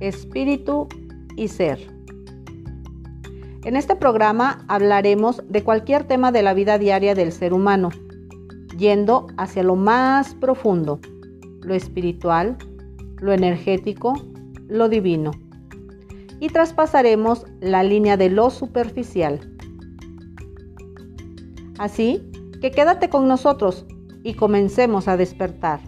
espíritu y ser. En este programa hablaremos de cualquier tema de la vida diaria del ser humano, yendo hacia lo más profundo, lo espiritual, lo energético, lo divino. Y traspasaremos la línea de lo superficial. Así que quédate con nosotros y comencemos a despertar.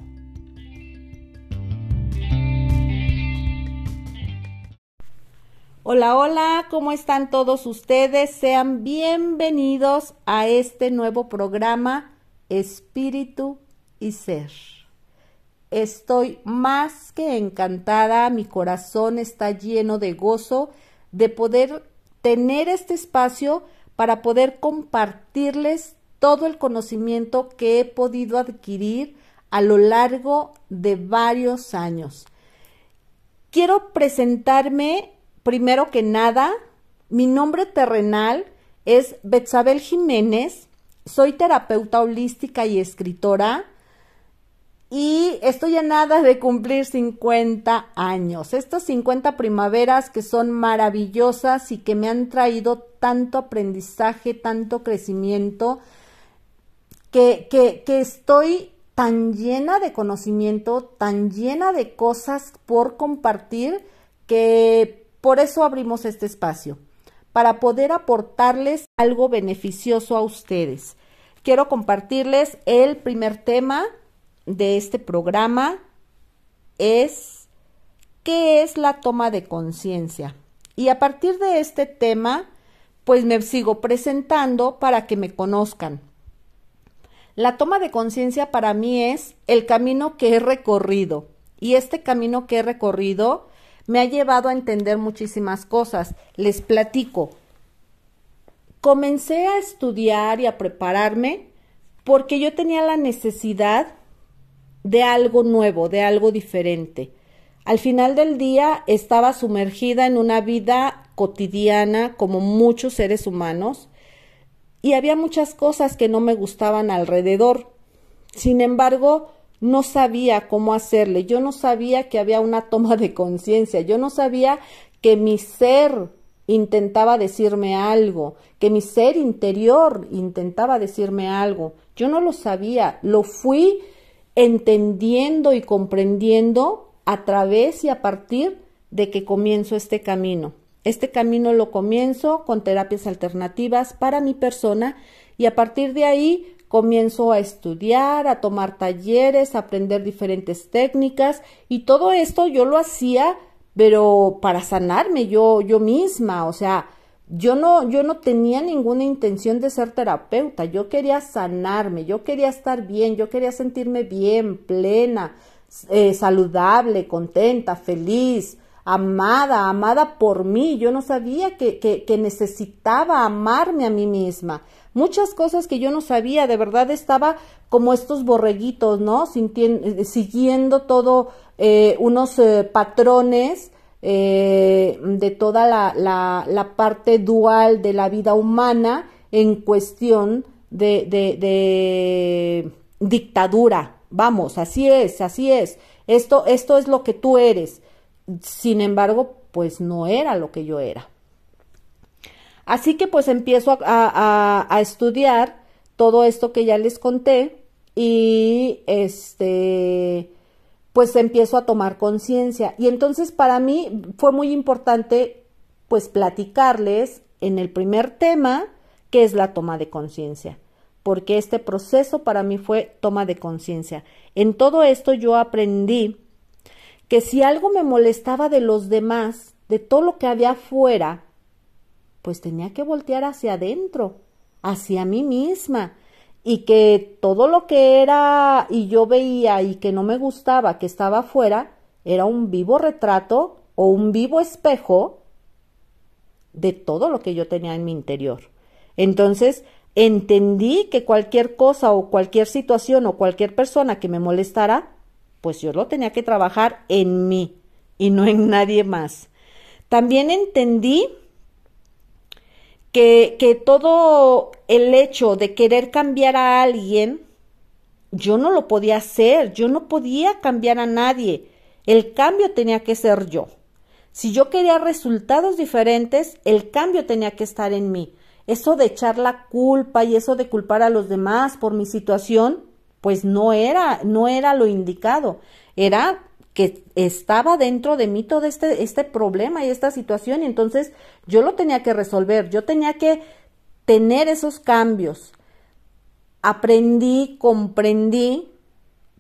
Hola, hola, ¿cómo están todos ustedes? Sean bienvenidos a este nuevo programa Espíritu y Ser. Estoy más que encantada, mi corazón está lleno de gozo de poder tener este espacio para poder compartirles todo el conocimiento que he podido adquirir a lo largo de varios años. Quiero presentarme primero que nada, mi nombre terrenal es Betsabel Jiménez, soy terapeuta holística y escritora y estoy a nada de cumplir 50 años. Estas 50 primaveras que son maravillosas y que me han traído tanto aprendizaje, tanto crecimiento, que, que estoy tan llena de conocimiento, tan llena de cosas por compartir, que por eso abrimos este espacio, para poder aportarles algo beneficioso a ustedes. Quiero compartirles el primer tema de este programa es ¿qué es la toma de conciencia? Y a partir de este tema, pues me sigo presentando para que me conozcan. La toma de conciencia para mí es el camino que he recorrido. Y este camino que he recorrido me ha llevado a entender muchísimas cosas. Les platico. Comencé a estudiar y a prepararme porque yo tenía la necesidad de algo nuevo, de algo diferente. Al final del día estaba sumergida en una vida cotidiana como muchos seres humanos y había muchas cosas que no me gustaban alrededor. Sin embargo, no sabía cómo hacerle, yo no sabía que había una toma de conciencia, yo no sabía que mi ser intentaba decirme algo, que mi ser interior intentaba decirme algo. Yo no lo sabía, lo fui entendiendo y comprendiendo a través y a partir de que comienzo este camino. Este camino lo comienzo con terapias alternativas para mi persona y a partir de ahí comienzo a estudiar, a tomar talleres, a aprender diferentes técnicas y todo esto yo lo hacía pero para sanarme yo yo misma, o sea, yo no yo no tenía ninguna intención de ser terapeuta, yo quería sanarme, yo quería estar bien, yo quería sentirme bien, plena, eh, saludable, contenta, feliz, amada, amada por mí. Yo no sabía que, que, necesitaba amarme a mí misma. Muchas cosas que yo no sabía, de verdad estaba como estos borreguitos, ¿no? Eh, siguiendo todo eh, unos eh, patrones eh, de toda la, la, la, parte dual de la vida humana en cuestión de, de, de dictadura. Vamos, así es, así es. Esto, esto es lo que tú eres. Sin embargo, pues no era lo que yo era. Así que pues empiezo a, a, estudiar todo esto que ya les conté y este pues empiezo a tomar conciencia y entonces para mí fue muy importante pues platicarles en el primer tema que es la toma de conciencia porque este proceso para mí fue toma de conciencia. En todo esto yo aprendí que si algo me molestaba de los demás, de todo lo que había afuera, pues tenía que voltear hacia adentro, hacia mí misma, y que todo lo que era y yo veía y que no me gustaba que estaba afuera, era un vivo retrato o un vivo espejo de todo lo que yo tenía en mi interior. Entonces, entendí que cualquier cosa o cualquier situación o cualquier persona que me molestara pues yo lo tenía que trabajar en mí y no en nadie más. También entendí que, que todo el hecho de querer cambiar a alguien, yo no lo podía hacer, yo no podía cambiar a nadie. El cambio tenía que ser yo. Si yo quería resultados diferentes, el cambio tenía que estar en mí. Eso de echar la culpa y eso de culpar a los demás por mi situación, pues no era, no era lo indicado. Era que estaba dentro de mí todo este, este problema y esta situación y entonces yo lo tenía que resolver, yo tenía que tener esos cambios. Aprendí, comprendí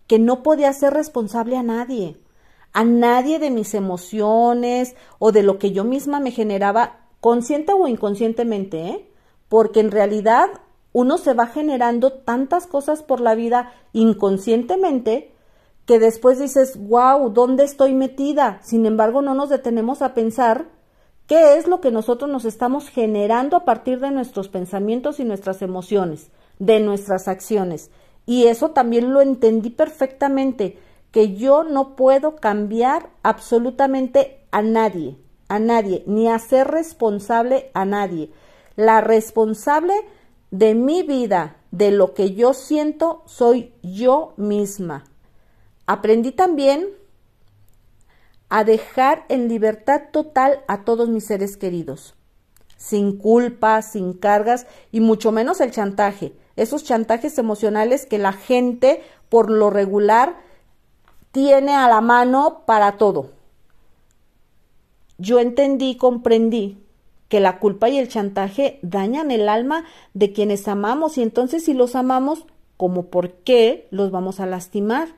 que no podía ser responsable a nadie, a nadie de mis emociones o de lo que yo misma me generaba, consciente o inconscientemente, ¿eh? porque en realidad uno se va generando tantas cosas por la vida inconscientemente que después dices, wow, ¿dónde estoy metida? Sin embargo, no nos detenemos a pensar qué es lo que nosotros nos estamos generando a partir de nuestros pensamientos y nuestras emociones, de nuestras acciones. Y eso también lo entendí perfectamente, que yo no puedo cambiar absolutamente a nadie, a nadie, ni hacer responsable a nadie. La responsable de mi vida, de lo que yo siento, soy yo misma. Aprendí también a dejar en libertad total a todos mis seres queridos, sin culpa, sin cargas y mucho menos el chantaje, esos chantajes emocionales que la gente por lo regular tiene a la mano para todo. Yo entendí, comprendí que la culpa y el chantaje dañan el alma de quienes amamos y entonces si los amamos, ¿cómo por qué los vamos a lastimar?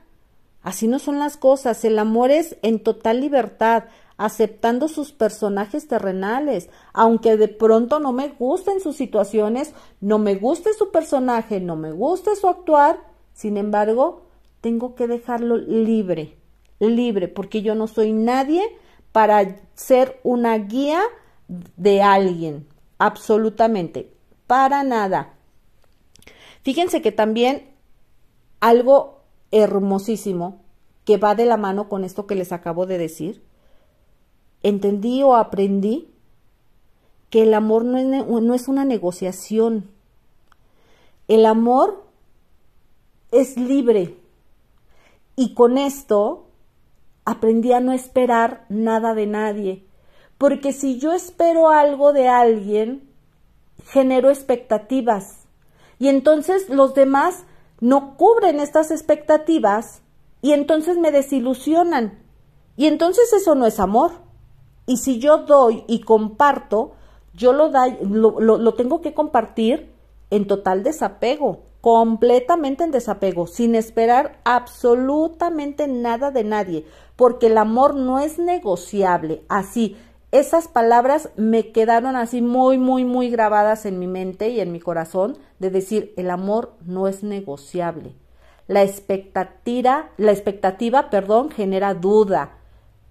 Así no son las cosas. El amor es en total libertad, aceptando sus personajes terrenales, aunque de pronto no me gusten sus situaciones, no me guste su personaje, no me guste su actuar, sin embargo, tengo que dejarlo libre, libre, porque yo no soy nadie para ser una guía de alguien, absolutamente, para nada. Fíjense que también algo hermosísimo que va de la mano con esto que les acabo de decir. Entendí o aprendí que el amor no es, una negociación. El amor es libre. Y con esto aprendí a no esperar nada de nadie. Porque si yo espero algo de alguien, genero expectativas. Y entonces los demás no cubren estas expectativas y entonces me desilusionan. Y entonces eso no es amor. Y si yo doy y comparto, yo lo, lo, lo, tengo que compartir en total desapego, completamente en desapego, sin esperar absolutamente nada de nadie, porque el amor no es negociable. Así, esas palabras me quedaron así muy, muy, muy grabadas en mi mente y en mi corazón de decir, el amor no es negociable. La expectativa, la expectativa, perdón, genera duda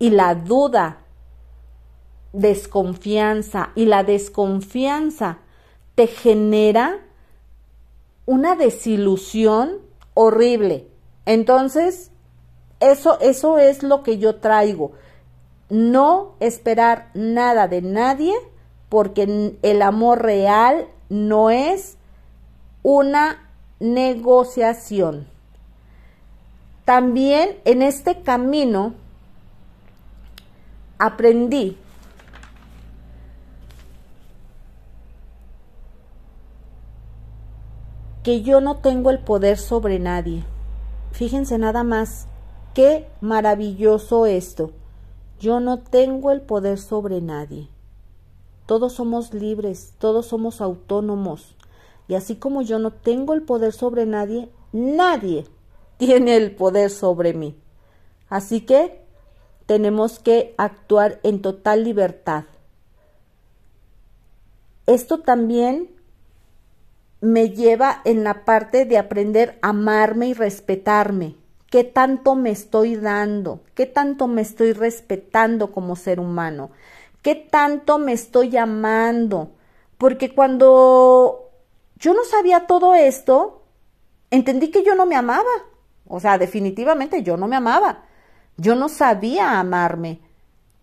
y la duda desconfianza y la desconfianza te genera una desilusión horrible. Entonces, eso, eso es lo que yo traigo no esperar nada de nadie porque el amor real no es una negociación. También en este camino aprendí que yo no tengo el poder sobre nadie. Fíjense nada más, qué maravilloso esto. Yo no tengo el poder sobre nadie. Todos somos libres, todos somos autónomos. Y así como yo no tengo el poder sobre nadie, nadie tiene el poder sobre mí. Así que tenemos que actuar en total libertad. Esto también me lleva en la parte de aprender a amarme y respetarme qué tanto me estoy dando, qué tanto me estoy respetando como ser humano, qué tanto me estoy amando. Porque cuando yo no sabía todo esto, entendí que yo no me amaba. O sea, definitivamente yo no me amaba. Yo no sabía amarme.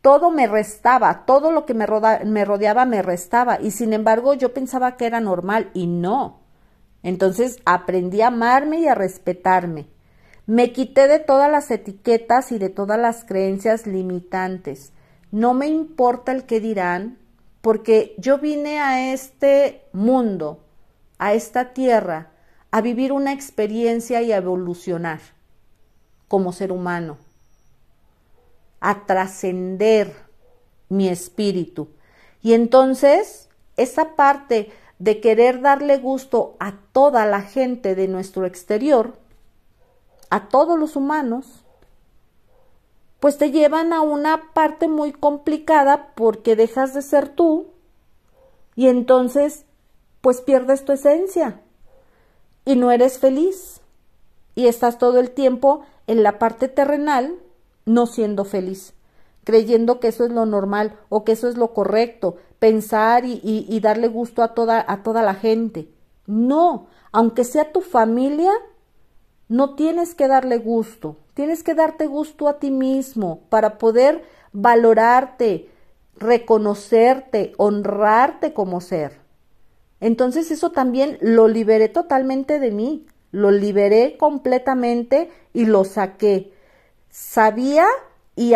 Todo me restaba, todo lo que me, me rodeaba me restaba. Y sin embargo yo pensaba que era normal y no. Entonces aprendí a amarme y a respetarme. Me quité de todas las etiquetas y de todas las creencias limitantes. no me importa el que dirán, porque yo vine a este mundo, a esta tierra, a vivir una experiencia y a evolucionar como ser humano, a trascender mi espíritu. Y entonces, esa parte de querer darle gusto a toda la gente de nuestro exterior, a todos los humanos, pues te llevan a una parte muy complicada porque dejas de ser tú y entonces pues pierdes tu esencia y no eres feliz y estás todo el tiempo en la parte terrenal no siendo feliz, creyendo que eso es lo normal o que eso es lo correcto, pensar y, darle gusto a toda, a toda la gente. No, aunque sea tu familia, no tienes que darle gusto, tienes que darte gusto a ti mismo para poder valorarte, reconocerte, honrarte como ser. Entonces eso también lo liberé totalmente de mí, lo liberé completamente y lo saqué. Sabía y,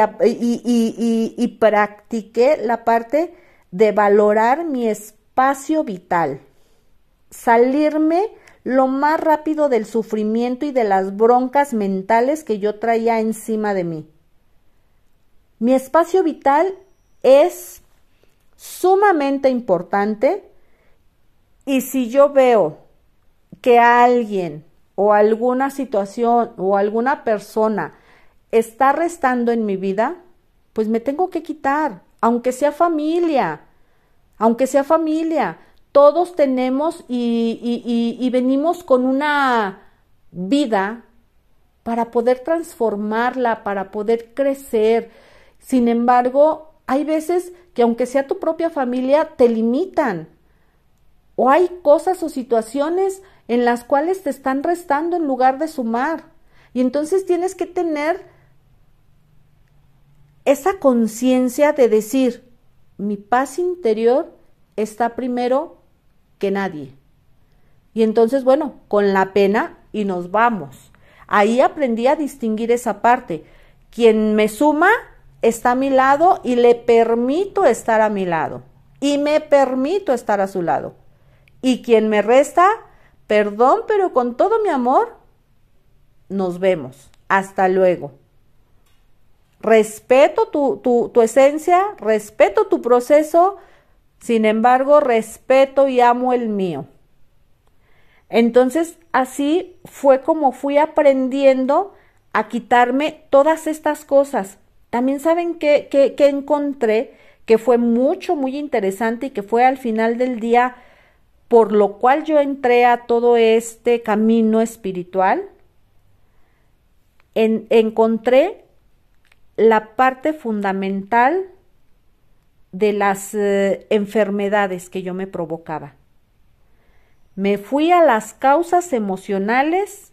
y, practiqué la parte de valorar mi espacio vital, salirme lo más rápido del sufrimiento y de las broncas mentales que yo traía encima de mí. Mi espacio vital es sumamente importante y si yo veo que alguien o alguna situación o alguna persona está restando en mi vida, pues me tengo que quitar, aunque sea familia, aunque sea familia. Todos tenemos y, venimos con una vida para poder transformarla, para poder crecer. Sin embargo, hay veces que aunque sea tu propia familia, te limitan. O hay cosas o situaciones en las cuales te están restando en lugar de sumar. Y entonces tienes que tener esa conciencia de decir, mi paz interior está primero que nadie. Y entonces, bueno, con la pena y nos vamos. Ahí aprendí a distinguir esa parte. Quien me suma está a mi lado y le permito estar a mi lado. Y me permito estar a su lado. Y quien me resta, perdón, pero con todo mi amor, nos vemos. Hasta luego. Respeto tu, tu, esencia, respeto tu proceso, sin embargo, respeto y amo el mío. Entonces, así fue como fui aprendiendo a quitarme todas estas cosas. También saben que, que, encontré que fue mucho, muy interesante y que fue al final del día por lo cual yo entré a todo este camino espiritual, encontré la parte fundamental de las eh, enfermedades que yo me provocaba. Me fui a las causas emocionales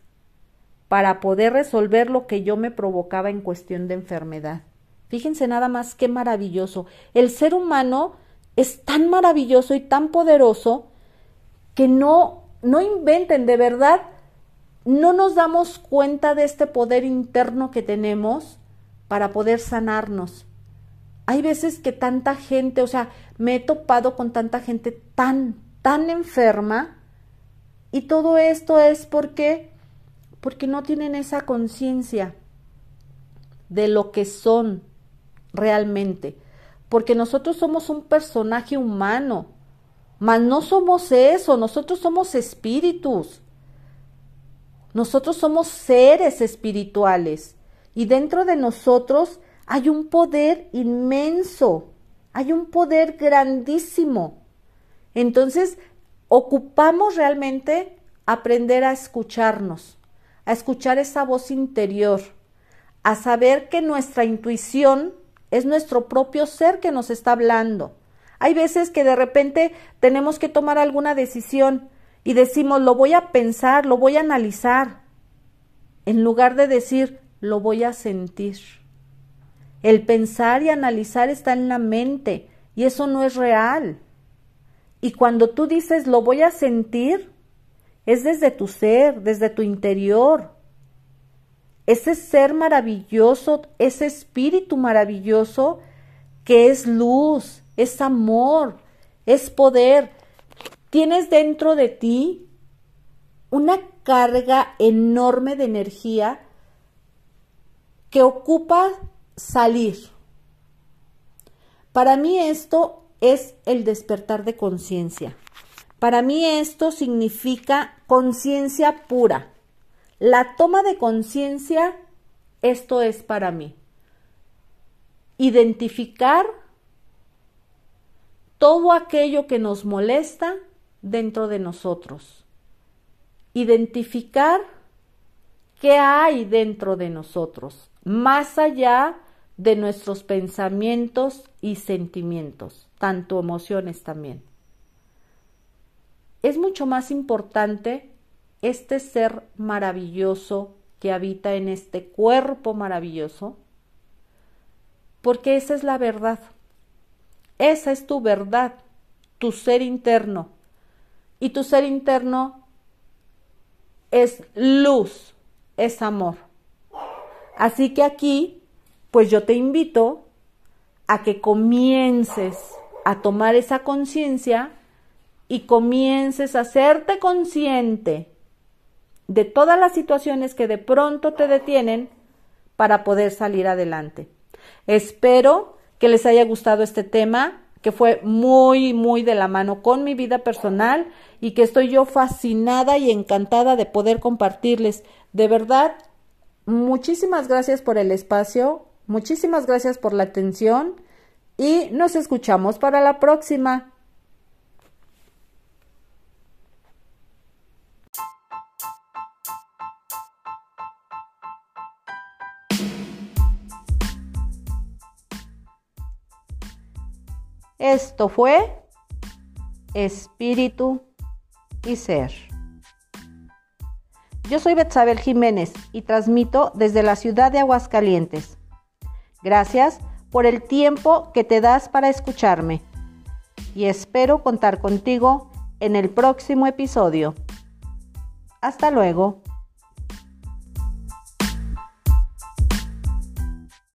para poder resolver lo que yo me provocaba en cuestión de enfermedad. Fíjense nada más qué maravilloso. El ser humano es tan maravilloso y tan poderoso que no, no inventen de verdad, no nos damos cuenta de este poder interno que tenemos para poder sanarnos. Hay veces que tanta gente, o sea, me he topado con tanta gente tan, tan enferma y todo esto es porque porque no tienen esa conciencia de lo que son realmente, porque nosotros somos un personaje humano, mas no somos eso, nosotros somos espíritus. Nosotros somos seres espirituales y dentro de nosotros hay un poder inmenso, hay un poder grandísimo. Entonces, ocupamos realmente aprender a escucharnos, a escuchar esa voz interior, a saber que nuestra intuición es nuestro propio ser que nos está hablando hay veces que de repente tenemos que tomar alguna decisión y decimos, lo voy a pensar, lo voy a analizar, en lugar de decir, lo voy a sentir. El pensar y analizar está en la mente y eso no es real. Y cuando tú dices, lo voy a sentir, es desde tu ser, desde tu interior. Ese ser maravilloso, ese espíritu maravilloso que es luz, es amor, es poder. Tienes dentro de ti una carga enorme de energía que ocupa salir. Para mí esto es el despertar de conciencia. Para mí esto significa conciencia pura. La toma de conciencia, esto es para mí. Identificar todo aquello que nos molesta dentro de nosotros. Identificar qué hay dentro de nosotros, más allá de nuestros pensamientos y sentimientos, tanto emociones también. Es mucho más importante este ser maravilloso que habita en este cuerpo maravilloso, porque esa es la verdad. Esa es tu verdad, tu ser interno. Y tu ser interno es luz, es amor. Así que aquí, pues yo te invito a que comiences a tomar esa conciencia y comiences a hacerte consciente de todas las situaciones que de pronto te detienen para poder salir adelante. Espero que les haya gustado este tema, que fue muy, muy de la mano con mi vida personal y que estoy yo fascinada y encantada de poder compartirles. De verdad, muchísimas gracias por el espacio, muchísimas gracias por la atención y nos escuchamos para la próxima. Esto fue Espíritu y Ser. Yo soy Betsabel Jiménez y transmito desde la ciudad de Aguascalientes. Gracias por el tiempo que te das para escucharme y espero contar contigo en el próximo episodio. Hasta luego.